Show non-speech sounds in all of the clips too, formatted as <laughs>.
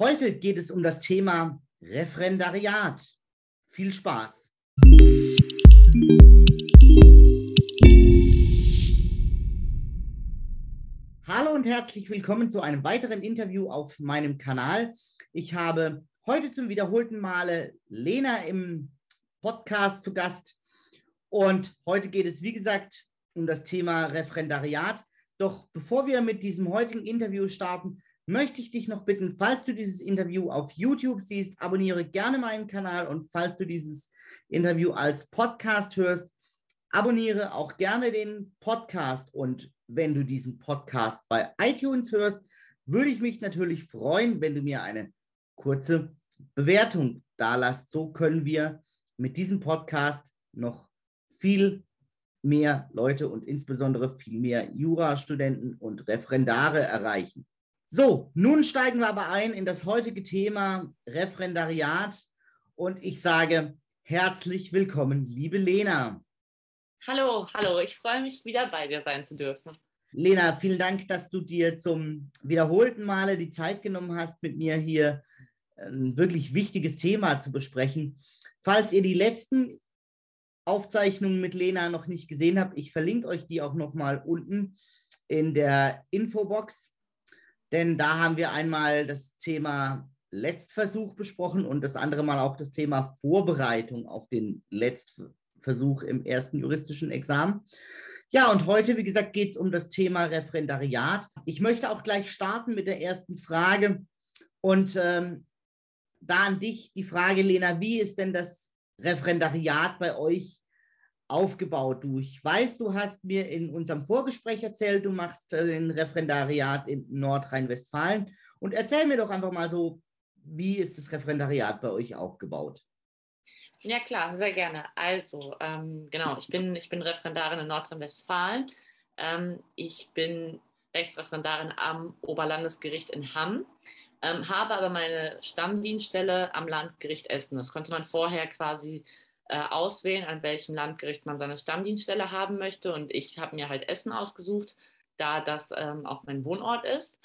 Heute geht es um das Thema Referendariat. Viel Spaß. Hallo und herzlich willkommen zu einem weiteren Interview auf meinem Kanal. Ich habe heute zum wiederholten Male Lena im Podcast zu Gast. Und heute geht es, wie gesagt, um das Thema Referendariat. Doch bevor wir mit diesem heutigen Interview starten, möchte ich dich noch bitten, falls du dieses Interview auf YouTube siehst, abonniere gerne meinen Kanal und falls du dieses Interview als Podcast hörst, abonniere auch gerne den Podcast und wenn du diesen Podcast bei iTunes hörst, würde ich mich natürlich freuen, wenn du mir eine kurze Bewertung dalasst. So können wir mit diesem Podcast noch viel mehr Leute und insbesondere viel mehr Jurastudenten und Referendare erreichen. So, nun steigen wir aber ein in das heutige Thema Referendariat und ich sage herzlich willkommen, liebe Lena. Hallo, hallo, ich freue mich wieder bei dir sein zu dürfen. Lena, vielen Dank, dass du dir zum wiederholten Male die Zeit genommen hast, mit mir hier ein wirklich wichtiges Thema zu besprechen. Falls ihr die letzten Aufzeichnungen mit Lena noch nicht gesehen habt, ich verlinke euch die auch noch mal unten in der Infobox, denn da haben wir einmal das Thema Letztversuch besprochen und das andere Mal auch das Thema Vorbereitung auf den Letztversuch im ersten juristischen Examen. Ja, und heute, wie gesagt, geht es um das Thema Referendariat. Ich möchte auch gleich starten mit der ersten Frage. Und ähm, da an dich die Frage, Lena, wie ist denn das Referendariat bei euch aufgebaut? Du, ich weiß, du hast mir in unserem Vorgespräch erzählt, du machst äh, ein Referendariat in Nordrhein-Westfalen. Und erzähl mir doch einfach mal so, wie ist das Referendariat bei euch aufgebaut? Ja, klar, sehr gerne. Also, ähm, genau, ich bin, ich bin Referendarin in Nordrhein-Westfalen. Ähm, ich bin Rechtsreferendarin am Oberlandesgericht in Hamm ähm, habe aber meine Stammdienststelle am Landgericht Essen. Das konnte man vorher quasi äh, auswählen, an welchem Landgericht man seine Stammdienststelle haben möchte. Und ich habe mir halt Essen ausgesucht, da das ähm, auch mein Wohnort ist.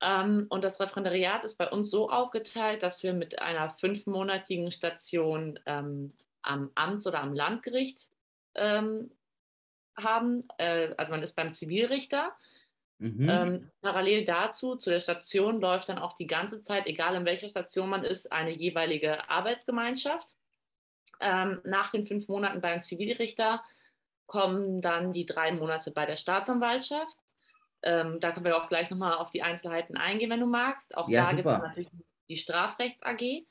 Ähm, und das Referendariat ist bei uns so aufgeteilt, dass wir mit einer fünfmonatigen Station ähm, am Amts- oder am Landgericht ähm, haben. Äh, also man ist beim Zivilrichter Mhm. Ähm, parallel dazu, zu der Station, läuft dann auch die ganze Zeit, egal in welcher Station man ist, eine jeweilige Arbeitsgemeinschaft. Ähm, nach den fünf Monaten beim Zivilrichter kommen dann die drei Monate bei der Staatsanwaltschaft. Ähm, da können wir auch gleich nochmal auf die Einzelheiten eingehen, wenn du magst. Auch ja, da gibt es natürlich die Strafrechts AG.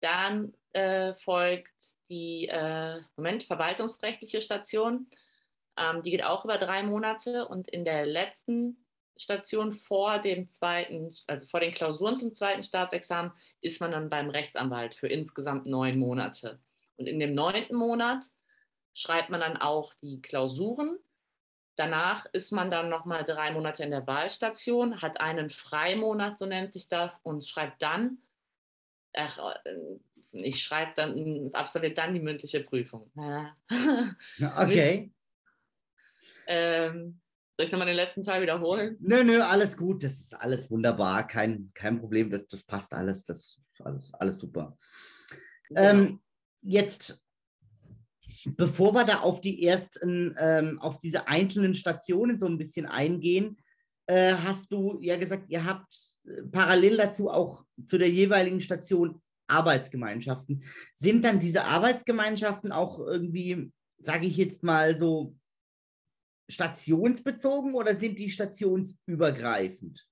Dann äh, folgt die äh, Moment, verwaltungsrechtliche Station. Ähm, die geht auch über drei Monate und in der letzten Station vor dem zweiten, also vor den Klausuren zum zweiten Staatsexamen, ist man dann beim Rechtsanwalt für insgesamt neun Monate. Und in dem neunten Monat schreibt man dann auch die Klausuren. Danach ist man dann nochmal drei Monate in der Wahlstation, hat einen Freimonat, so nennt sich das, und schreibt dann, ach, äh, ich schreibe dann, absolviert dann die mündliche Prüfung. <laughs> Okay. Ähm, soll ich nochmal den letzten Teil wiederholen? Nö, nö, alles gut. Das ist alles wunderbar. Kein, kein Problem. Das, das passt alles. Das ist alles, alles super. Genau. Ähm, jetzt, bevor wir da auf die ersten, ähm, auf diese einzelnen Stationen so ein bisschen eingehen, äh, hast du ja gesagt, ihr habt äh, parallel dazu auch zu der jeweiligen Station Arbeitsgemeinschaften. Sind dann diese Arbeitsgemeinschaften auch irgendwie, sage ich jetzt mal so, stationsbezogen oder sind die stationsübergreifend?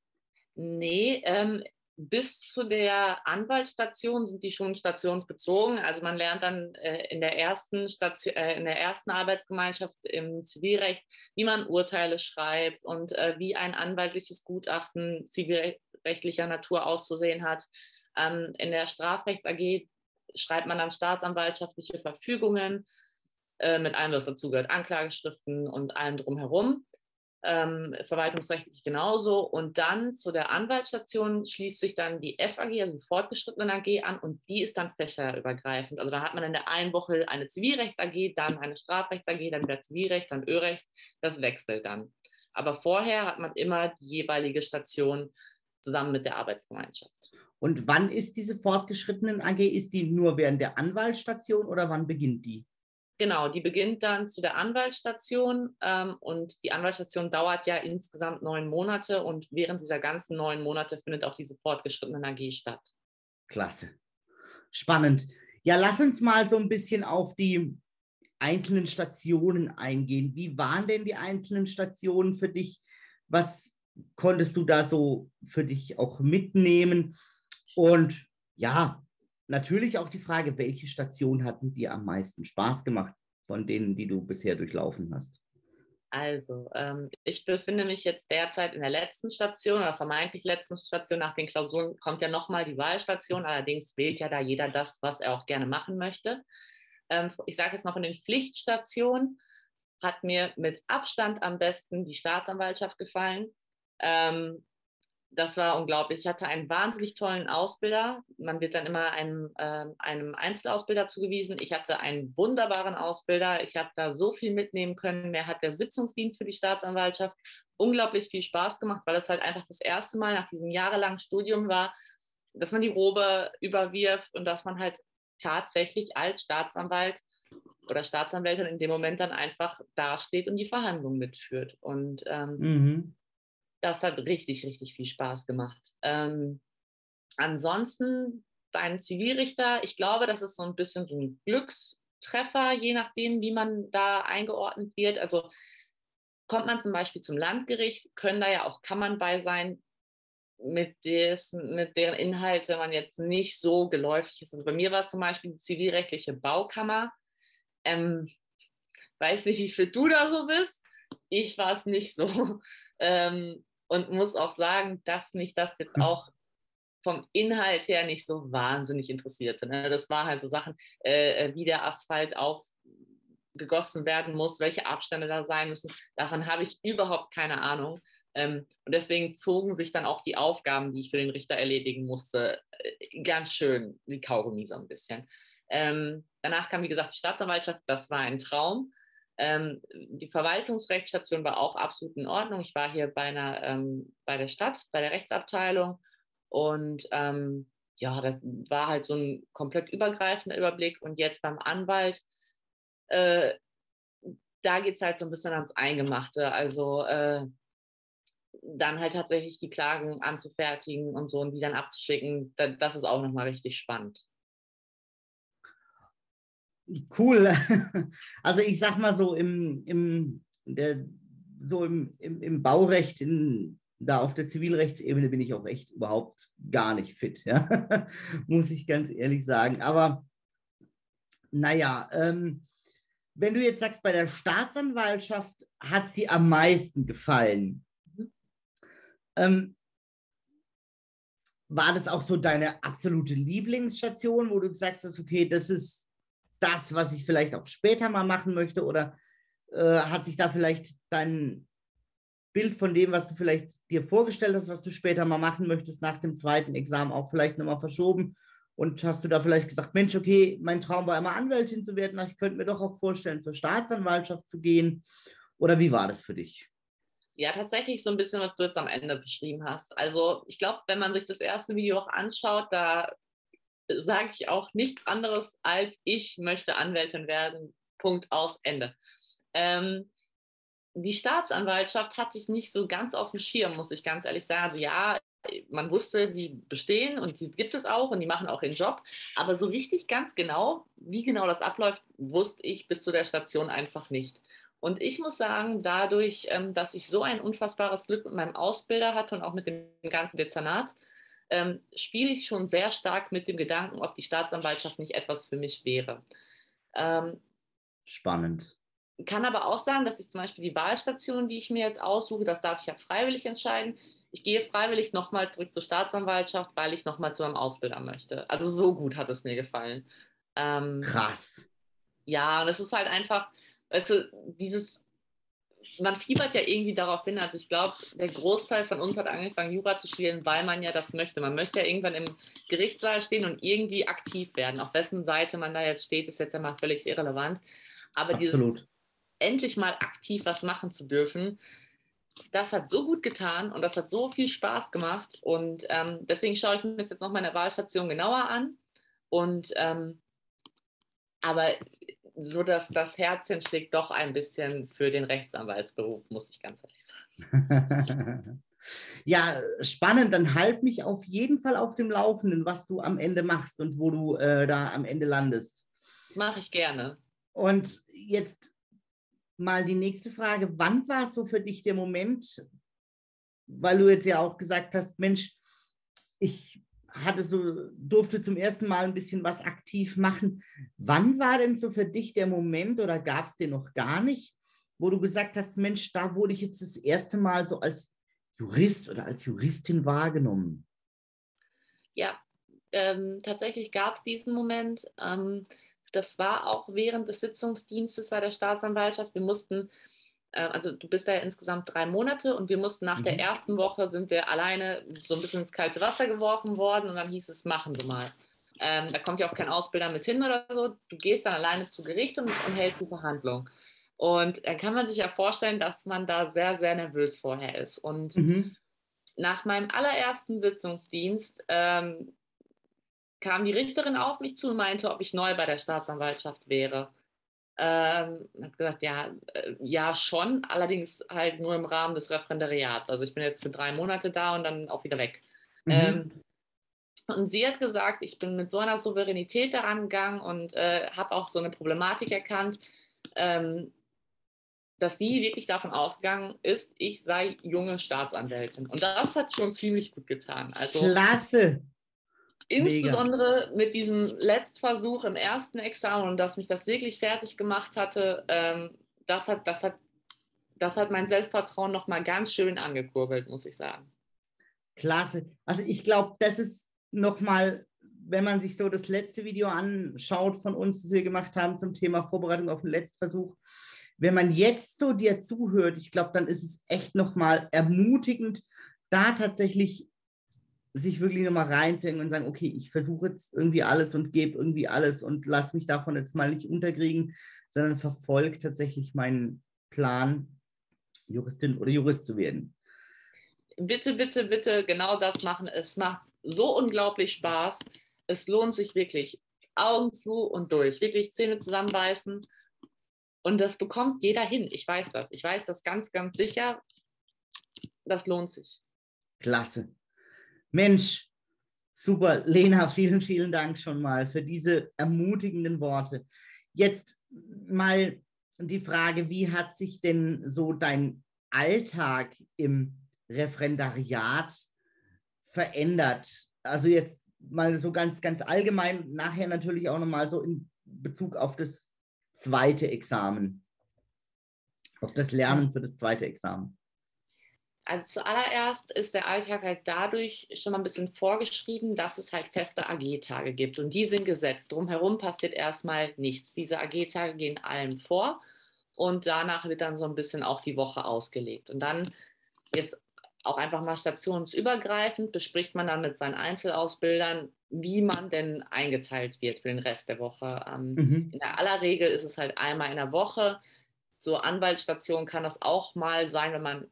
Nee, ähm, bis zu der Anwaltsstation sind die schon stationsbezogen. Also man lernt dann äh, in, der ersten Station, äh, in der ersten Arbeitsgemeinschaft im Zivilrecht, wie man Urteile schreibt und äh, wie ein anwaltliches Gutachten zivilrechtlicher Natur auszusehen hat. Ähm, in der Strafrechts AG schreibt man dann staatsanwaltschaftliche Verfügungen äh, mit allem, was dazugehört, Anklageschriften und allem drumherum. Ähm, verwaltungsrechtlich genauso. Und dann zu der Anwaltsstation schließt sich dann die FAG, also die fortgeschrittene AG, an und die ist dann fächerübergreifend. Also da hat man in der einen Woche eine Zivilrechts AG, dann eine Strafrechts AG, dann wieder Zivilrecht, dann Örecht. Das wechselt dann. Aber vorher hat man immer die jeweilige Station zusammen mit der Arbeitsgemeinschaft. Und wann ist diese fortgeschrittenen AG? Ist die nur während der Anwaltsstation oder wann beginnt die? Genau, die beginnt dann zu der Anwaltsstation ähm, und die Anwaltsstation dauert ja insgesamt neun Monate und während dieser ganzen neun Monate findet auch diese fortgeschrittene AG statt. Klasse. Spannend. Ja, lass uns mal so ein bisschen auf die einzelnen Stationen eingehen. Wie waren denn die einzelnen Stationen für dich? Was konntest du da so für dich auch mitnehmen? Und ja, natürlich auch die Frage, welche Station hatten dir am meisten Spaß gemacht von denen, die du bisher durchlaufen hast? Also, ähm, ich befinde mich jetzt derzeit in der letzten Station oder vermeintlich letzten Station. Nach den Klausuren kommt ja nochmal die Wahlstation. Allerdings wählt ja da jeder das, was er auch gerne machen möchte. Ähm, ich sage jetzt mal von den Pflichtstationen, hat mir mit Abstand am besten die Staatsanwaltschaft gefallen. Ähm, das war unglaublich. Ich hatte einen wahnsinnig tollen Ausbilder. Man wird dann immer einem, äh, einem Einzelausbilder zugewiesen. Ich hatte einen wunderbaren Ausbilder. Ich habe da so viel mitnehmen können. Mir hat der Sitzungsdienst für die Staatsanwaltschaft unglaublich viel Spaß gemacht, weil es halt einfach das erste Mal nach diesem jahrelangen Studium war, dass man die Robe überwirft und dass man halt tatsächlich als Staatsanwalt oder Staatsanwältin in dem Moment dann einfach dasteht und die Verhandlung mitführt. Und ähm, mhm das hat richtig, richtig viel Spaß gemacht. Ähm, ansonsten beim Zivilrichter, ich glaube, das ist so ein bisschen so ein Glückstreffer, je nachdem, wie man da eingeordnet wird. Also kommt man zum Beispiel zum Landgericht, können da ja auch Kammern bei sein, mit, des, mit deren Inhalte man jetzt nicht so geläufig ist. Also bei mir war es zum Beispiel die zivilrechtliche Baukammer. Ähm, weiß nicht, wie viel du da so bist. Ich war es nicht so. <laughs> Ähm, und muss auch sagen, dass mich das jetzt hm. auch vom Inhalt her nicht so wahnsinnig interessierte. Ne? Das war halt so Sachen, äh, wie der Asphalt aufgegossen werden muss, welche Abstände da sein müssen. Davon habe ich überhaupt keine Ahnung. Ähm, und deswegen zogen sich dann auch die Aufgaben, die ich für den Richter erledigen musste, äh, ganz schön wie Kaugummi so ein bisschen. Ähm, danach kam, wie gesagt, die Staatsanwaltschaft. Das war ein Traum. Ähm, die Verwaltungsrechtsstation war auch absolut in Ordnung. Ich war hier bei, einer, ähm, bei der Stadt, bei der Rechtsabteilung und ähm, ja, das war halt so ein komplett übergreifender Überblick. Und jetzt beim Anwalt, äh, da geht es halt so ein bisschen ans Eingemachte. Also äh, dann halt tatsächlich die Klagen anzufertigen und so und die dann abzuschicken, das ist auch nochmal richtig spannend. Cool. <laughs> Also ich sag mal so im, im, der, so im, im, im Baurecht, in, da auf der Zivilrechtsebene bin ich auch echt überhaupt gar nicht fit, ja? <laughs> muss ich ganz ehrlich sagen. Aber naja, ähm, wenn du jetzt sagst, bei der Staatsanwaltschaft hat sie am meisten gefallen. Ähm, war das auch so deine absolute Lieblingsstation, wo du sagst, okay, das ist das, was ich vielleicht auch später mal machen möchte? Oder äh, hat sich da vielleicht dein Bild von dem, was du vielleicht dir vorgestellt hast, was du später mal machen möchtest, nach dem zweiten Examen auch vielleicht nochmal verschoben? Und hast du da vielleicht gesagt, Mensch, okay, mein Traum war immer Anwältin zu werden, ich könnte mir doch auch vorstellen, zur Staatsanwaltschaft zu gehen. Oder wie war das für dich? Ja, tatsächlich so ein bisschen, was du jetzt am Ende beschrieben hast. Also ich glaube, wenn man sich das erste Video auch anschaut, da sage ich auch nichts anderes als ich möchte Anwältin werden. Punkt aus Ende. Ähm, die Staatsanwaltschaft hat sich nicht so ganz auf dem Schirm, muss ich ganz ehrlich sagen. Also ja, man wusste, die bestehen und die gibt es auch und die machen auch ihren Job. Aber so richtig ganz genau, wie genau das abläuft, wusste ich bis zu der Station einfach nicht. Und ich muss sagen, dadurch, ähm, dass ich so ein unfassbares Glück mit meinem Ausbilder hatte und auch mit dem ganzen Dezernat, ähm, spiele ich schon sehr stark mit dem Gedanken, ob die Staatsanwaltschaft nicht etwas für mich wäre. Ähm, Spannend. Kann aber auch sagen, dass ich zum Beispiel die Wahlstation, die ich mir jetzt aussuche, das darf ich ja freiwillig entscheiden. Ich gehe freiwillig nochmal zurück zur Staatsanwaltschaft, weil ich nochmal zu meinem Ausbilder möchte. Also so gut hat es mir gefallen. Ähm, Krass. Ja, und es ist halt einfach, weißt du, dieses man fiebert ja irgendwie darauf hin. Also ich glaube, der Großteil von uns hat angefangen, Jura zu studieren, weil man ja das möchte. Man möchte ja irgendwann im Gerichtssaal stehen und irgendwie aktiv werden. Auf wessen Seite man da jetzt steht, ist jetzt einmal völlig irrelevant. Aber Absolut. dieses endlich mal aktiv was machen zu dürfen, das hat so gut getan und das hat so viel Spaß gemacht. Und ähm, deswegen schaue ich mir das jetzt noch meine Wahlstation genauer an. Und ähm, aber so dass das Herzchen schlägt doch ein bisschen für den Rechtsanwaltsberuf, muss ich ganz ehrlich sagen. <laughs> ja, spannend. Dann halt mich auf jeden Fall auf dem Laufenden, was du am Ende machst und wo du äh, da am Ende landest. Mache ich gerne. Und jetzt mal die nächste Frage. Wann war so für dich der Moment, weil du jetzt ja auch gesagt hast, Mensch, ich hatte so, durfte zum ersten Mal ein bisschen was aktiv machen. Wann war denn so für dich der Moment oder gab es den noch gar nicht, wo du gesagt hast, Mensch, da wurde ich jetzt das erste Mal so als Jurist oder als Juristin wahrgenommen? Ja, ähm, tatsächlich gab es diesen Moment. Ähm, das war auch während des Sitzungsdienstes bei der Staatsanwaltschaft. Wir mussten, also du bist da ja insgesamt drei Monate und wir mussten nach mhm. der ersten Woche sind wir alleine so ein bisschen ins kalte Wasser geworfen worden und dann hieß es, machen Sie mal. Ähm, da kommt ja auch kein Ausbilder mit hin oder so. Du gehst dann alleine zu Gericht und, und hältst die Verhandlung. Und dann kann man sich ja vorstellen, dass man da sehr, sehr nervös vorher ist. Und mhm. nach meinem allerersten Sitzungsdienst ähm, kam die Richterin auf mich zu und meinte, ob ich neu bei der Staatsanwaltschaft wäre. Ähm, habe gesagt, ja, äh, ja schon, allerdings halt nur im Rahmen des Referendariats. Also ich bin jetzt für drei Monate da und dann auch wieder weg. Mhm. Ähm, und sie hat gesagt, ich bin mit so einer Souveränität daran gegangen und äh, habe auch so eine Problematik erkannt, ähm, dass sie wirklich davon ausgegangen ist, ich sei junge Staatsanwältin. Und das hat schon ziemlich gut getan. Also, Klasse. Insbesondere Mega. mit diesem Letztversuch im ersten Examen und dass mich das wirklich fertig gemacht hatte, ähm, das, hat, das, hat, das hat mein Selbstvertrauen nochmal ganz schön angekurbelt, muss ich sagen. Klasse. Also ich glaube, das ist nochmal, wenn man sich so das letzte Video anschaut von uns, das wir gemacht haben zum Thema Vorbereitung auf den Letztversuch, wenn man jetzt so dir zuhört, ich glaube, dann ist es echt nochmal ermutigend, da tatsächlich sich wirklich nochmal reinzuhängen und sagen, okay, ich versuche jetzt irgendwie alles und gebe irgendwie alles und lass mich davon jetzt mal nicht unterkriegen, sondern verfolge tatsächlich meinen Plan, Juristin oder Jurist zu werden. Bitte, bitte, bitte genau das machen. Es macht so unglaublich Spaß. Es lohnt sich wirklich. Augen zu und durch. Wirklich Zähne zusammenbeißen. Und das bekommt jeder hin. Ich weiß das. Ich weiß das ganz, ganz sicher. Das lohnt sich. Klasse. Mensch, super. Lena, vielen, vielen Dank schon mal für diese ermutigenden Worte. Jetzt mal die Frage, wie hat sich denn so dein Alltag im Referendariat verändert? Also jetzt mal so ganz, ganz allgemein, nachher natürlich auch nochmal so in Bezug auf das zweite Examen, auf das Lernen für das zweite Examen. Also zuallererst ist der Alltag halt dadurch schon mal ein bisschen vorgeschrieben, dass es halt feste AG-Tage gibt und die sind gesetzt. Drumherum passiert erstmal nichts. Diese AG-Tage gehen allen vor und danach wird dann so ein bisschen auch die Woche ausgelegt. Und dann jetzt auch einfach mal stationsübergreifend bespricht man dann mit seinen Einzelausbildern, wie man denn eingeteilt wird für den Rest der Woche. Ähm, mhm. In der aller Regel ist es halt einmal in der Woche. So Anwaltsstation kann das auch mal sein, wenn man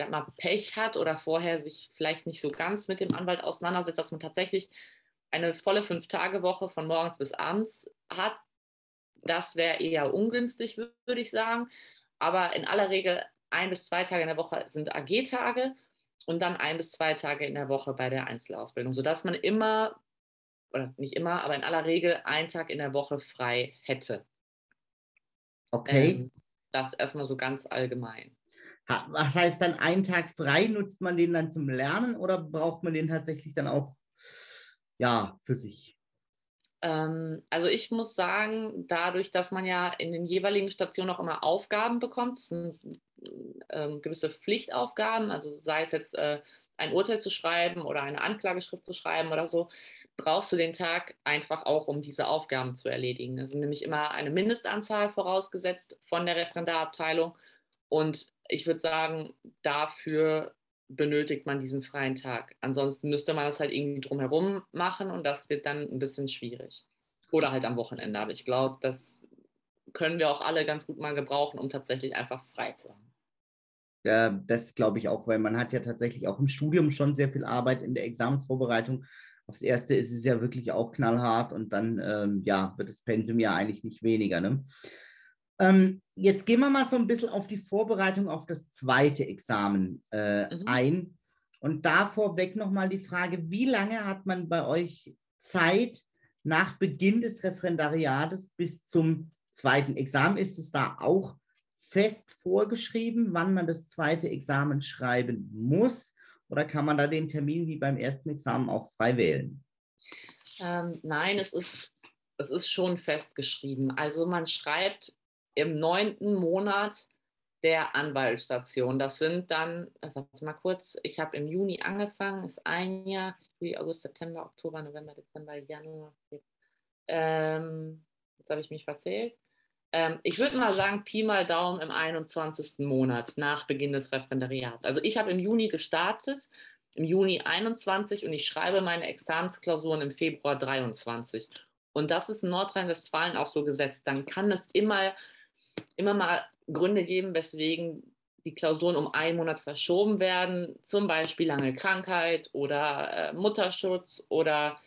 sag mal, Pech hat oder vorher sich vielleicht nicht so ganz mit dem Anwalt auseinandersetzt, dass man tatsächlich eine volle Fünf-Tage-Woche von morgens bis abends hat. Das wäre eher ungünstig, würde ich sagen. Aber in aller Regel ein bis zwei Tage in der Woche sind AG-Tage und dann ein bis zwei Tage in der Woche bei der Einzelausbildung, sodass man immer, oder nicht immer, aber in aller Regel einen Tag in der Woche frei hätte. Okay. Ähm, das erstmal so ganz allgemein. Was heißt dann, einen Tag frei, nutzt man den dann zum Lernen oder braucht man den tatsächlich dann auch ja, für sich? Ähm, also ich muss sagen, dadurch, dass man ja in den jeweiligen Stationen auch immer Aufgaben bekommt, sind ähm, gewisse Pflichtaufgaben, also sei es jetzt äh, ein Urteil zu schreiben oder eine Anklageschrift zu schreiben oder so, brauchst du den Tag einfach auch, um diese Aufgaben zu erledigen. Es sind nämlich immer eine Mindestanzahl vorausgesetzt von der Referendarabteilung und ich würde sagen, dafür benötigt man diesen freien Tag. Ansonsten müsste man das halt irgendwie drumherum machen und das wird dann ein bisschen schwierig. Oder halt am Wochenende. Aber ich glaube, das können wir auch alle ganz gut mal gebrauchen, um tatsächlich einfach frei zu haben. Äh, das glaube ich auch, weil man hat ja tatsächlich auch im Studium schon sehr viel Arbeit in der Examensvorbereitung. Aufs Erste ist es ja wirklich auch knallhart und dann ähm, ja, wird das Pensum ja eigentlich nicht weniger. Ne? Ähm, jetzt gehen wir mal so ein bisschen auf die Vorbereitung auf das zweite Examen äh, mhm. ein. Und davor weg nochmal die Frage, wie lange hat man bei euch Zeit nach Beginn des Referendariates bis zum zweiten Examen? Ist es da auch fest vorgeschrieben, wann man das zweite Examen schreiben muss? Oder kann man da den Termin wie beim ersten Examen auch frei wählen? Ähm, nein, es ist, es ist schon festgeschrieben. Also man schreibt im neunten Monat der Anwaltsstation. Das sind dann, äh, warte mal kurz, ich habe im Juni angefangen, ist ein Jahr, Juli, August, September, Oktober, November, Dezember, Januar. Ähm, jetzt habe ich mich verzählt. Ähm, ich würde mal sagen, Pi mal Daumen im 21. Monat nach Beginn des Referendariats. Also ich habe im Juni gestartet, im Juni 21 und ich schreibe meine Examensklausuren im Februar 23. Und das ist in Nordrhein-Westfalen auch so gesetzt. Dann kann es immer immer mal Gründe geben, weswegen die Klausuren um einen Monat verschoben werden, zum Beispiel lange Krankheit oder äh, Mutterschutz oder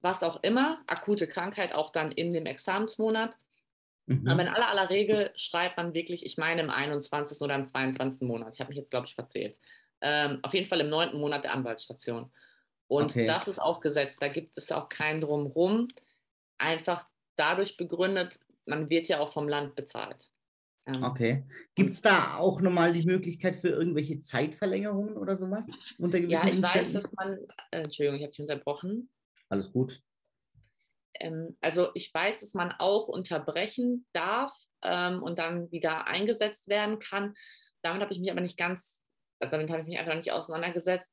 was auch immer, akute Krankheit auch dann in dem Examensmonat. Mhm. Aber in aller, aller Regel schreibt man wirklich, ich meine im 21. oder im 22. Monat. Ich habe mich jetzt, glaube ich, verzählt. Ähm, auf jeden Fall im 9. Monat der Anwaltsstation. Und okay. das ist auch gesetzt. Da gibt es auch kein Drumherum. Einfach dadurch begründet, man wird ja auch vom Land bezahlt. Ähm, okay. Gibt es da auch nochmal die Möglichkeit für irgendwelche Zeitverlängerungen oder sowas? Unter ja, ich weiß, dass man, äh, Entschuldigung, ich habe dich unterbrochen. Alles gut. Ähm, also ich weiß, dass man auch unterbrechen darf ähm, und dann wieder eingesetzt werden kann. Damit habe ich mich aber nicht ganz, damit habe ich mich einfach nicht auseinandergesetzt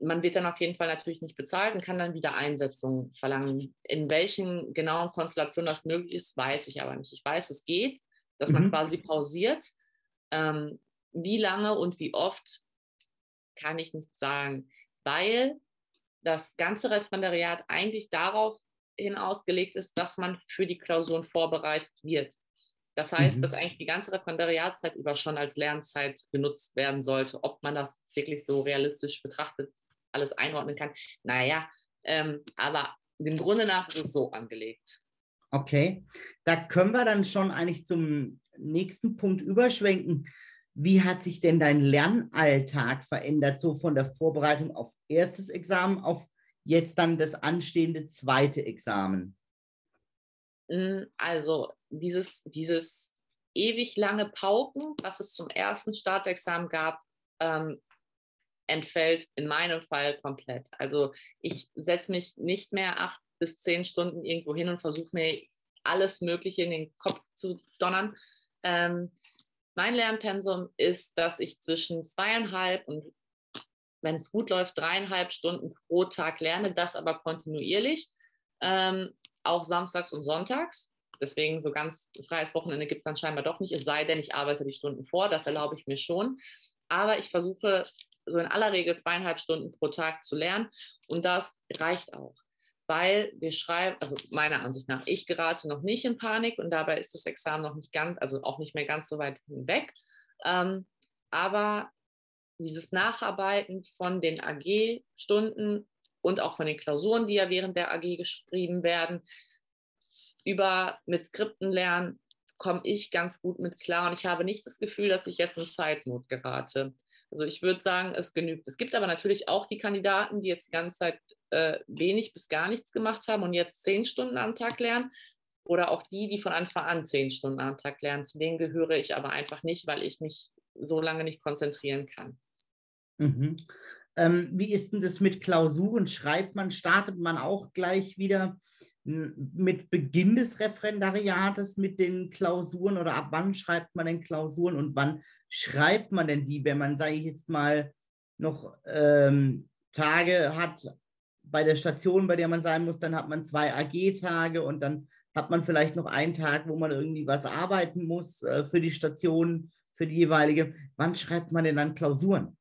man wird dann auf jeden Fall natürlich nicht bezahlt und kann dann wieder Einsetzungen verlangen. In welchen genauen Konstellationen das möglich ist, weiß ich aber nicht. Ich weiß, es geht, dass man mhm. quasi pausiert. Ähm, wie lange und wie oft, kann ich nicht sagen, weil das ganze Referendariat eigentlich darauf hin ausgelegt ist, dass man für die Klausuren vorbereitet wird. Das heißt, mhm. dass eigentlich die ganze Referendariatszeit über schon als Lernzeit genutzt werden sollte. Ob man das wirklich so realistisch betrachtet, alles einordnen kann, naja, ähm, aber dem Grunde nach ist es so angelegt. Okay, da können wir dann schon eigentlich zum nächsten Punkt überschwenken. Wie hat sich denn dein Lernalltag verändert, so von der Vorbereitung auf erstes Examen auf jetzt dann das anstehende zweite Examen? Hm, also dieses, dieses ewig lange Pauken, was es zum ersten Staatsexamen gab, ähm, entfällt in meinem Fall komplett. Also ich setze mich nicht mehr acht bis zehn Stunden irgendwo hin und versuche mir alles Mögliche in den Kopf zu donnern. Ähm, mein Lernpensum ist, dass ich zwischen zweieinhalb und wenn es gut läuft, dreieinhalb Stunden pro Tag lerne, das aber kontinuierlich. Ähm, auch samstags und sonntags. Deswegen so ganz freies Wochenende gibt es dann scheinbar doch nicht, es sei denn, ich arbeite die Stunden vor, das erlaube ich mir schon. Aber ich versuche so in aller Regel zweieinhalb Stunden pro Tag zu lernen und das reicht auch. Weil wir schreiben, also meiner Ansicht nach, ich gerate noch nicht in Panik und dabei ist das Examen noch nicht ganz, also auch nicht mehr ganz so weit hinweg. Ähm, aber dieses Nacharbeiten von den AG-Stunden und auch von den Klausuren, die ja während der AG geschrieben werden. Über mit Skripten lernen komme ich ganz gut mit klar und ich habe nicht das Gefühl, dass ich jetzt in Zeitnot gerate. Also ich würde sagen, es genügt. Es gibt aber natürlich auch die Kandidaten, die jetzt die ganze Zeit äh, wenig bis gar nichts gemacht haben und jetzt zehn Stunden am Tag lernen. Oder auch die, die von Anfang an zehn Stunden am Tag lernen. Zu denen gehöre ich aber einfach nicht, weil ich mich so lange nicht konzentrieren kann. Mhm. Ähm, wie ist denn das mit Klausuren? Schreibt man, startet man auch gleich wieder mit Beginn des Referendariates mit den Klausuren oder ab wann schreibt man denn Klausuren und wann schreibt man denn die, wenn man, sage ich jetzt mal, noch ähm, Tage hat bei der Station, bei der man sein muss, dann hat man zwei AG-Tage und dann hat man vielleicht noch einen Tag, wo man irgendwie was arbeiten muss äh, für die Station, für die jeweilige. Wann schreibt man denn dann Klausuren?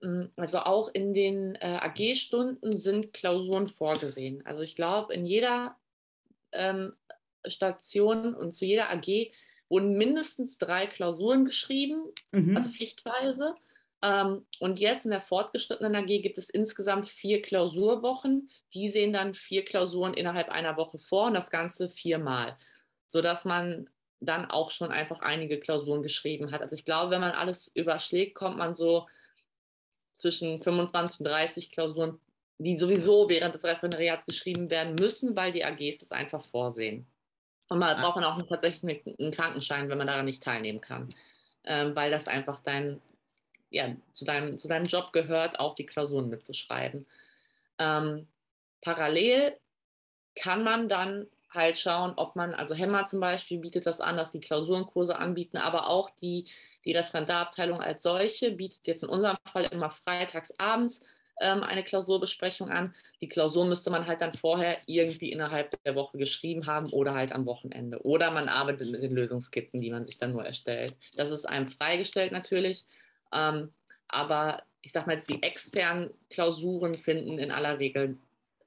Mm, also auch in den äh, AG-Stunden sind Klausuren vorgesehen. Also ich glaube, in jeder ähm, Station und zu jeder AG wurden mindestens drei Klausuren geschrieben, Mhm. also pflichtweise. Ähm, und jetzt in der fortgeschrittenen AG gibt es insgesamt vier Klausurwochen. Die sehen dann vier Klausuren innerhalb einer Woche vor und das Ganze viermal, sodass man dann auch schon einfach einige Klausuren geschrieben hat. Also ich glaube, wenn man alles überschlägt, kommt man so zwischen 25 und 30 Klausuren, die sowieso während des Referendariats geschrieben werden müssen, weil die AGs das einfach vorsehen. Und man Ah. braucht man auch tatsächlich einen Krankenschein, wenn man daran nicht teilnehmen kann, ähm, weil das einfach dein, ja, zu, deinem, zu deinem Job gehört, auch die Klausuren mitzuschreiben. Ähm, parallel kann man dann halt schauen, ob man, also Hemmer zum Beispiel bietet das an, dass die Klausurenkurse anbieten, aber auch die, die Referendarabteilung als solche bietet jetzt in unserem Fall immer freitags abends ähm, eine Klausurbesprechung an. Die Klausur müsste man halt dann vorher irgendwie innerhalb der Woche geschrieben haben oder halt am Wochenende. Oder man arbeitet mit den Lösungskizzen, die man sich dann nur erstellt. Das ist einem freigestellt natürlich. Ähm, aber ich sag mal die externen Klausuren finden in aller Regel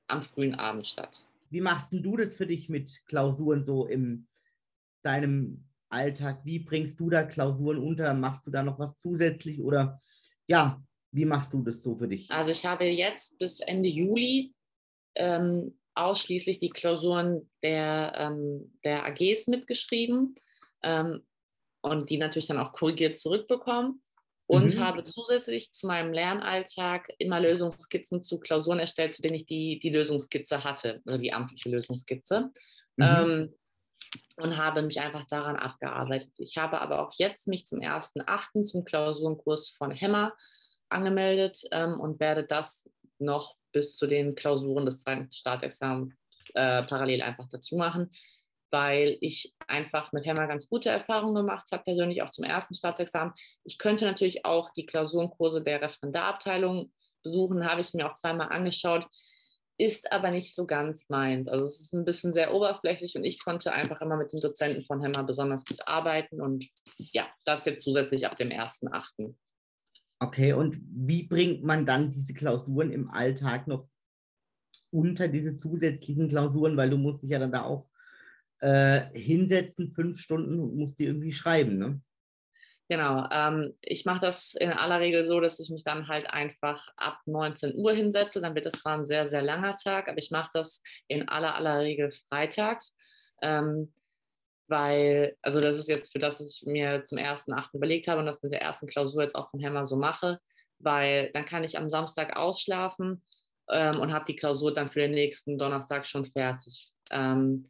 am frühen Abend statt. Wie machst du das für dich mit Klausuren so in deinem Alltag? Wie bringst du da Klausuren unter? Machst du da noch was zusätzlich oder ja, wie machst du das so für dich? Also ich habe jetzt bis Ende Juli ähm, ausschließlich die Klausuren der, ähm, der AGs mitgeschrieben ähm, und die natürlich dann auch korrigiert zurückbekommen und Mhm. habe zusätzlich zu meinem Lernalltag immer Lösungskizzen zu Klausuren erstellt, zu denen ich die, die Lösungskizze hatte, also die amtliche Lösungskizze. Mhm. Ähm, und habe mich einfach daran abgearbeitet. Ich habe aber auch jetzt mich zum 1.8. zum Klausurenkurs von Hemmer angemeldet ähm, und werde das noch bis zu den Klausuren des zweiten Startexamens äh, parallel einfach dazu machen, weil ich einfach mit Hemmer ganz gute Erfahrungen gemacht habe, persönlich auch zum ersten Staatsexamen. Ich könnte natürlich auch die Klausurenkurse der Referendarabteilung besuchen, habe ich mir auch zweimal angeschaut, ist aber nicht so ganz meins. Also es ist ein bisschen sehr oberflächlich und ich konnte einfach immer mit den Dozenten von Hemmer besonders gut arbeiten und ja, das jetzt zusätzlich ab dem 1.8. Okay, und wie bringt man dann diese Klausuren im Alltag noch unter diese zusätzlichen Klausuren, weil du musst dich ja dann da auch äh, hinsetzen, fünf Stunden und musst die irgendwie schreiben, ne? Genau, ähm, ich mache das in aller Regel so, dass ich mich dann halt einfach ab 19 Uhr hinsetze. Dann wird es zwar ein sehr, sehr langer Tag, aber ich mache das in aller, aller Regel freitags. Ähm, weil, also das ist jetzt für das, was ich mir zum ersten Achten überlegt habe und das mit der ersten Klausur jetzt auch von Hammer so mache, weil dann kann ich am Samstag ausschlafen ähm, und habe die Klausur dann für den nächsten Donnerstag schon fertig. Ähm,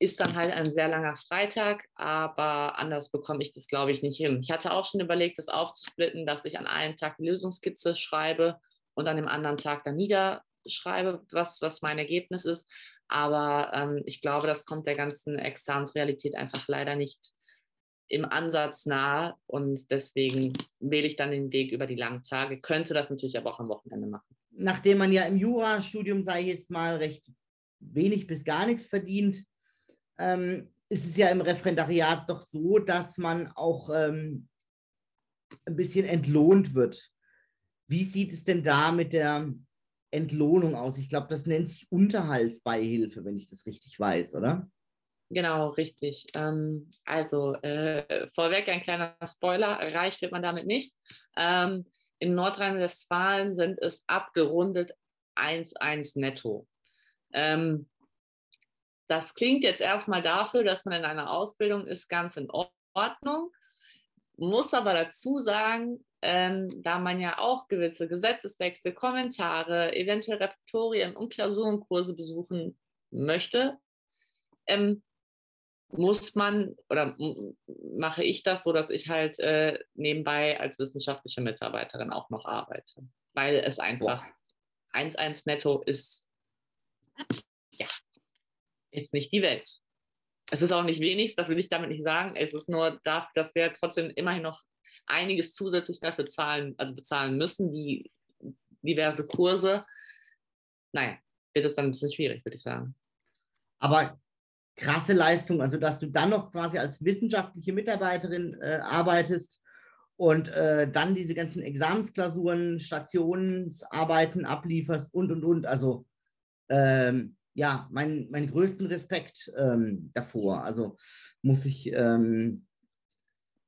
ist dann halt ein sehr langer Freitag, aber anders bekomme ich das, glaube ich, nicht hin. Ich hatte auch schon überlegt, das aufzusplitten, dass ich an einem Tag die Lösungskizze schreibe und an dem anderen Tag dann niederschreibe, was, was mein Ergebnis ist. Aber ähm, ich glaube, das kommt der ganzen externen Realität einfach leider nicht im Ansatz nahe und deswegen wähle ich dann den Weg über die langen Tage. Könnte das natürlich aber auch am Wochenende machen. Nachdem man ja im Jurastudium, ich jetzt mal, recht wenig bis gar nichts verdient, ähm, ist es ja im Referendariat doch so, dass man auch ähm, ein bisschen entlohnt wird. Wie sieht es denn da mit der Entlohnung aus? Ich glaube, das nennt sich Unterhaltsbeihilfe, wenn ich das richtig weiß, oder? Genau, richtig. Ähm, also äh, vorweg ein kleiner Spoiler, reich wird man damit nicht. Ähm, in Nordrhein-Westfalen sind es abgerundet 1,1 netto. Ähm, das klingt jetzt erstmal dafür, dass man in einer Ausbildung ist, ganz in Ordnung. Muss aber dazu sagen, ähm, da man ja auch gewisse Gesetzestexte, Kommentare, eventuell Repertorien und Klausurenkurse besuchen möchte, ähm, muss man oder mache ich das so, dass ich halt äh, nebenbei als wissenschaftliche Mitarbeiterin auch noch arbeite, weil es einfach 1,1 netto ist, ja, jetzt nicht die Welt. Es ist auch nicht wenig, das will ich damit nicht sagen. Es ist nur dafür, dass wir trotzdem immerhin noch einiges zusätzlich dafür zahlen, also bezahlen müssen, wie diverse Kurse. Naja, wird es dann ein bisschen schwierig, würde ich sagen. Aber krasse Leistung, also dass du dann noch quasi als wissenschaftliche Mitarbeiterin äh, arbeitest und äh, dann diese ganzen Examensklausuren, Stationsarbeiten ablieferst und und und. Also ähm, ja, meinen mein größten Respekt ähm, davor. Also muss ich ähm,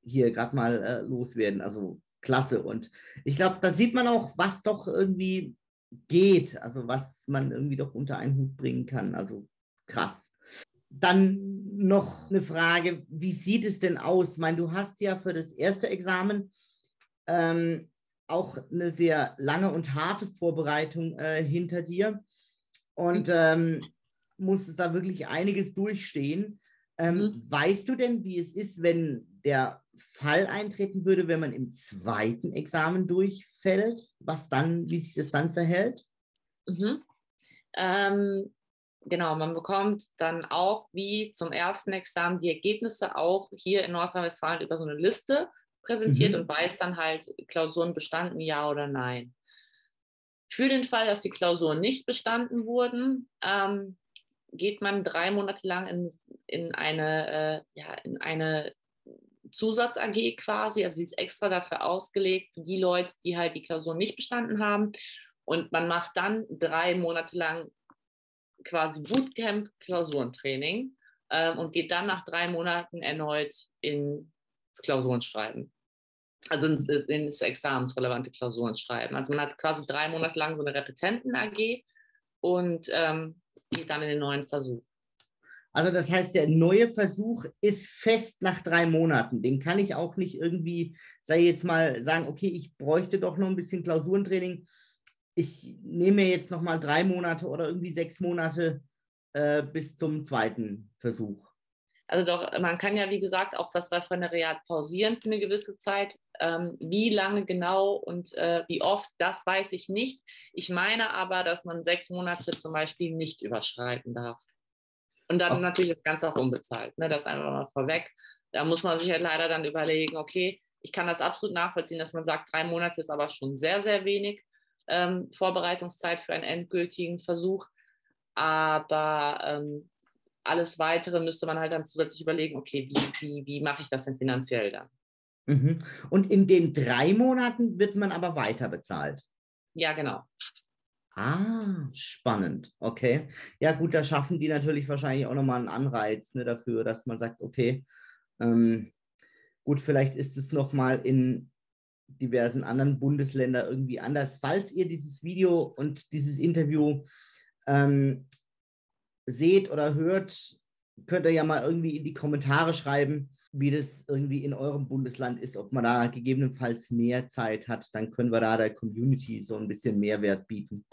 hier gerade mal äh, loswerden. Also klasse. Und ich glaube, da sieht man auch, was doch irgendwie geht, also was man irgendwie doch unter einen Hut bringen kann. Also krass. Dann noch eine Frage, wie sieht es denn aus? Ich meine, du hast ja für das erste Examen ähm, auch eine sehr lange und harte Vorbereitung äh, hinter dir und ähm, musstest da wirklich einiges durchstehen. Ähm, mhm. Weißt du denn, wie es ist, wenn der Fall eintreten würde, wenn man im zweiten Examen durchfällt, was dann, wie sich das dann verhält? Mhm. Ähm, genau, man bekommt dann auch wie zum ersten Examen die Ergebnisse auch hier in Nordrhein-Westfalen über so eine Liste präsentiert mhm. und weiß dann halt, Klausuren bestanden, ja oder nein. Für den Fall, dass die Klausuren nicht bestanden wurden, ähm, geht man drei Monate lang in, in eine, äh, ja, in eine Zusatz-AG quasi, also die ist extra dafür ausgelegt, für die Leute, die halt die Klausuren nicht bestanden haben. Und man macht dann drei Monate lang quasi Bootcamp Klausurentraining ähm, und geht dann nach drei Monaten erneut ins Klausurenschreiben. Also in das examensrelevante Klausurenschreiben. Also man hat quasi drei Monate lang so eine Repetenten-AG und ähm, geht dann in den neuen Versuch. Also das heißt, der neue Versuch ist fest nach drei Monaten. Den kann ich auch nicht irgendwie, sei jetzt mal, sagen, okay, ich bräuchte doch noch ein bisschen Klausurentraining. Ich nehme jetzt noch mal drei Monate oder irgendwie sechs Monate äh, bis zum zweiten Versuch. Also doch, man kann ja, wie gesagt, auch das Referendariat pausieren für eine gewisse Zeit. Ähm, wie lange genau und äh, wie oft, das weiß ich nicht. Ich meine aber, dass man sechs Monate zum Beispiel nicht überschreiten darf. Und dann okay. natürlich das Ganze auch unbezahlt. Ne? Das einfach mal vorweg. Da muss man sich halt leider dann überlegen, okay, ich kann das absolut nachvollziehen, dass man sagt, drei Monate ist aber schon sehr, sehr wenig ähm, Vorbereitungszeit für einen endgültigen Versuch. Aber ähm, alles Weitere müsste man halt dann zusätzlich überlegen, okay, wie, wie, wie mache ich das denn finanziell dann? Mhm. Und in den drei Monaten wird man aber weiter bezahlt. Ja, genau. Ah, spannend. Okay. Ja, gut, da schaffen die natürlich wahrscheinlich auch nochmal einen Anreiz ne, dafür, dass man sagt, okay, ähm, gut, vielleicht ist es nochmal in diversen anderen Bundesländern irgendwie anders. Falls ihr dieses Video und dieses Interview ähm, seht oder hört, könnt ihr ja mal irgendwie in die Kommentare schreiben, wie das irgendwie in eurem Bundesland ist, ob man da gegebenenfalls mehr Zeit hat, dann können wir da der Community so ein bisschen Mehrwert bieten.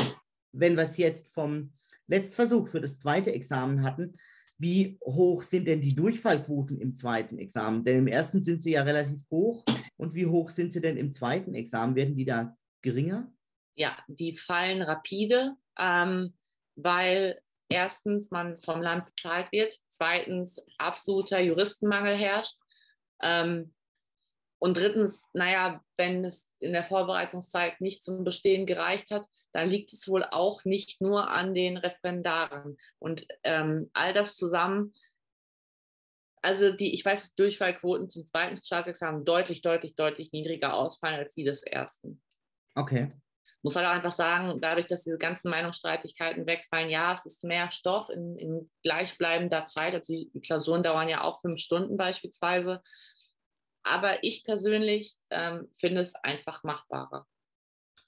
Wenn wir es jetzt vom Letztversuch für das zweite Examen hatten, wie hoch sind denn die Durchfallquoten im zweiten Examen? Denn im ersten sind sie ja relativ hoch. Und wie hoch sind sie denn im zweiten Examen? Werden die da geringer? Ja, die fallen rapide, ähm, weil erstens man vom Land bezahlt wird, zweitens absoluter Juristenmangel herrscht ähm, und drittens, naja, wenn es in der Vorbereitungszeit nicht zum Bestehen gereicht hat, dann liegt es wohl auch nicht nur an den Referendaren. Und ähm, all das zusammen, also die, ich weiß, Durchfallquoten zum zweiten Staatsexamen deutlich, deutlich, deutlich niedriger ausfallen als die des ersten. Okay muss halt auch einfach sagen, dadurch, dass diese ganzen Meinungsstreitigkeiten wegfallen, ja, es ist mehr Stoff in, in gleichbleibender Zeit. Also die, Klausuren dauern ja auch fünf Stunden beispielsweise. Aber ich persönlich ähm, finde es einfach machbarer.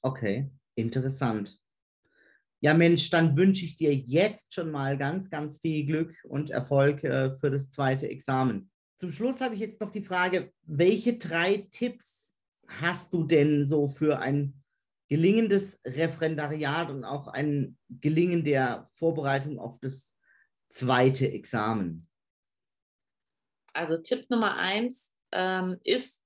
Okay, interessant. Ja, Mensch, dann wünsche ich dir jetzt schon mal ganz, ganz viel Glück und Erfolg äh, für das zweite Examen. Zum Schluss habe ich jetzt noch die Frage, welche drei Tipps hast du denn so für ein gelingendes Referendariat und auch ein Gelingen der Vorbereitung auf das zweite Examen? Also Tipp Nummer eins ähm, ist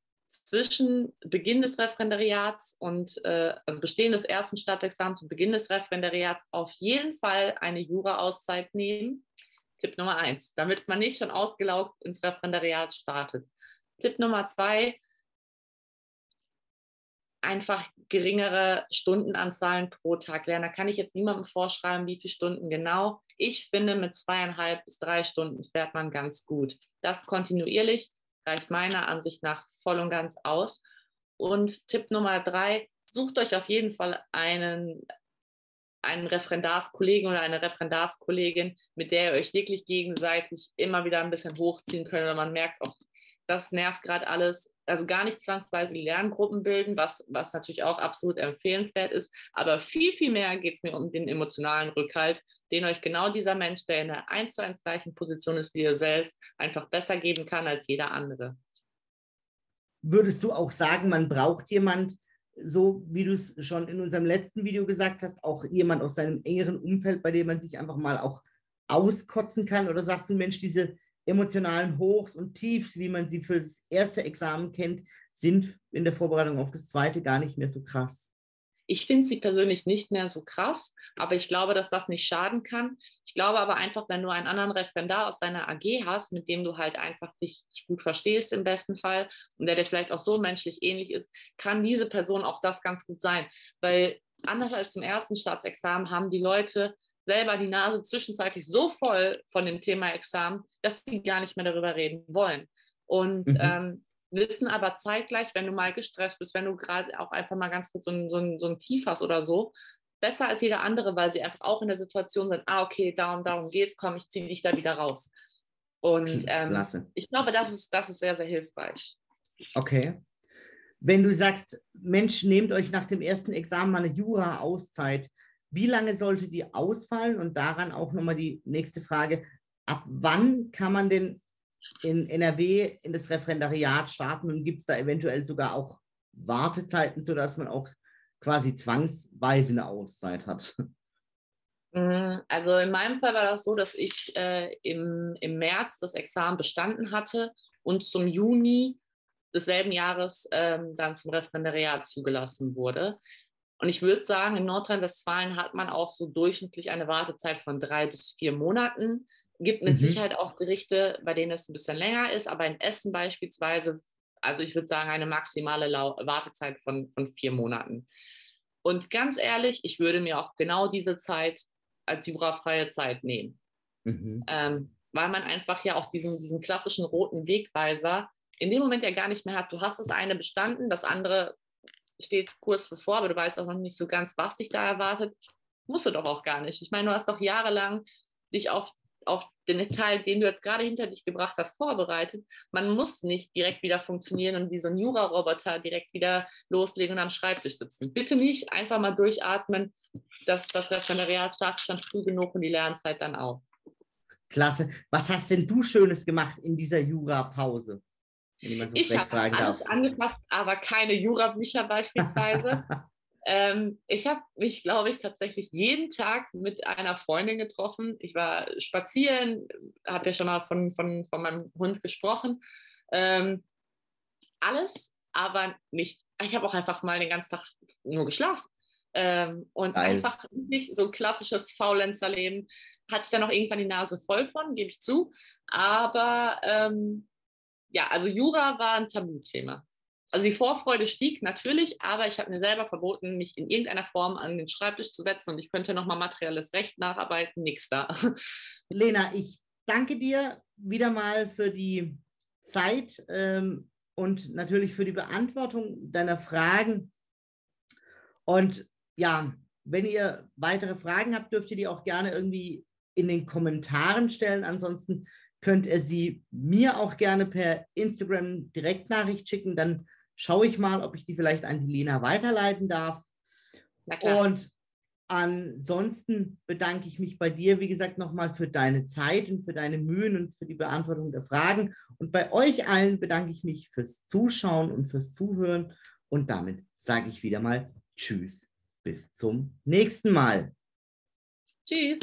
zwischen Beginn des Referendariats und äh, also Bestehen des ersten Staatsexamens und Beginn des Referendariats auf jeden Fall eine Jura-Auszeit nehmen. Tipp Nummer eins, damit man nicht schon ausgelaugt ins Referendariat startet. Tipp Nummer zwei, einfach geringere Stundenanzahlen pro Tag lernen. Da kann ich jetzt niemandem vorschreiben, wie viele Stunden genau. Ich finde, mit zweieinhalb bis drei Stunden fährt man ganz gut. Das kontinuierlich reicht meiner Ansicht nach voll und ganz aus. Und Tipp Nummer drei, sucht euch auf jeden Fall einen einen Referendarskollegen oder eine Referendarskollegin, mit der ihr euch wirklich gegenseitig immer wieder ein bisschen hochziehen könnt. Und man merkt auch, das nervt gerade alles. Also gar nicht zwangsweise Lerngruppen bilden, was, was natürlich auch absolut empfehlenswert ist. Aber viel, viel mehr geht es mir um den emotionalen Rückhalt, den euch genau dieser Mensch, der in der 1 zu 1 gleichen Position ist wie ihr selbst, einfach besser geben kann als jeder andere. Würdest du auch sagen, man braucht jemand, so wie du es schon in unserem letzten Video gesagt hast, auch jemand aus seinem engeren Umfeld, bei dem man sich einfach mal auch auskotzen kann? Oder sagst du, Mensch, diese emotionalen Hochs und Tiefs, wie man sie für das erste Examen kennt, sind in der Vorbereitung auf das zweite gar nicht mehr so krass? Ich finde sie persönlich nicht mehr so krass, aber ich glaube, dass das nicht schaden kann. Ich glaube aber einfach, wenn du einen anderen Referendar aus deiner AG hast, mit dem du halt einfach dich gut verstehst im besten Fall und der dir vielleicht auch so menschlich ähnlich ist, kann diese Person auch das ganz gut sein. Weil anders als zum ersten Staatsexamen haben die Leute selber die Nase zwischenzeitlich so voll von dem Thema Examen, dass sie gar nicht mehr darüber reden wollen. Und mhm. ähm, wissen aber zeitgleich, wenn du mal gestresst bist, wenn du gerade auch einfach mal ganz kurz so ein, so, ein, so ein Tief hast oder so, besser als jeder andere, weil sie einfach auch in der Situation sind, ah, okay, darum, darum geht's, komm, ich ziehe dich da wieder raus. Und ähm, ich glaube, das ist, das ist sehr, sehr hilfreich. Okay. Wenn du sagst, Mensch, nehmt euch nach dem ersten Examen mal eine Jura-Auszeit, wie lange sollte die ausfallen? Und daran auch nochmal die nächste Frage, ab wann kann man denn in NRW in das Referendariat starten und gibt es da eventuell sogar auch Wartezeiten, sodass man auch quasi zwangsweise eine Auszeit hat? Mhm, also in meinem Fall war das so, dass ich äh, im, im März das Examen bestanden hatte und zum Juni desselben Jahres ähm, dann zum Referendariat zugelassen wurde. Und ich würde sagen, in Nordrhein-Westfalen hat man auch so durchschnittlich eine Wartezeit von drei bis vier Monaten. Gibt mit mhm. Sicherheit auch Gerichte, bei denen es ein bisschen länger ist, aber in Essen beispielsweise, also ich würde sagen, eine maximale Lau Wartezeit von, von vier Monaten. Und ganz ehrlich, ich würde mir auch genau diese Zeit als jurafreie Zeit nehmen. Mhm. Ähm, weil man einfach ja auch diesen, diesen klassischen roten Wegweiser in dem Moment ja gar nicht mehr hat. Du hast das eine bestanden, das andere steht kurz bevor, aber du weißt auch noch nicht so ganz, was dich da erwartet. Musst du doch auch gar nicht. Ich meine, du hast doch jahrelang dich auf auf den Teil, den du jetzt gerade hinter dich gebracht hast, vorbereitet. Man muss nicht direkt wieder funktionieren und wie so ein Jura-Roboter direkt wieder loslegen und am Schreibtisch sitzen. Bitte nicht einfach mal durchatmen. Das, das Referendariat startet schon früh genug und die Lernzeit dann auch. Klasse. Was hast denn du Schönes gemacht in dieser Jura-Pause? Ich habe alles angefasst, aber keine Jura-Bücher <laughs> beispielsweise. Ähm, ich habe mich, glaube ich, tatsächlich jeden Tag mit einer Freundin getroffen. Ich war spazieren, habe ja schon mal von, von, von meinem Hund gesprochen. Ähm, alles, aber nicht. Ich habe auch einfach mal den ganzen Tag nur geschlafen. Ähm, und Geil. einfach nicht so ein klassisches Faulenzerleben. Hatte ich dann auch irgendwann die Nase voll von, gebe ich zu. Aber ähm, ja, also Jura war ein Tabuthema. Also die Vorfreude stieg natürlich, aber ich habe mir selber verboten, mich in irgendeiner Form an den Schreibtisch zu setzen und ich könnte nochmal materielles Recht nacharbeiten, nichts da. <laughs> Lena, ich danke dir wieder mal für die Zeit ähm, und natürlich für die Beantwortung deiner Fragen. Und ja, wenn ihr weitere Fragen habt, dürft ihr die auch gerne irgendwie in den Kommentaren stellen. Ansonsten könnt ihr sie mir auch gerne per Instagram Direktnachricht schicken. Dann schaue ich mal, ob ich die vielleicht an die Lena weiterleiten darf. Und ansonsten bedanke ich mich bei dir, wie gesagt, nochmal für deine Zeit und für deine Mühen und für die Beantwortung der Fragen. Und bei euch allen bedanke ich mich fürs Zuschauen und fürs Zuhören. Und damit sage ich wieder mal Tschüss. Bis zum nächsten Mal. Tschüss.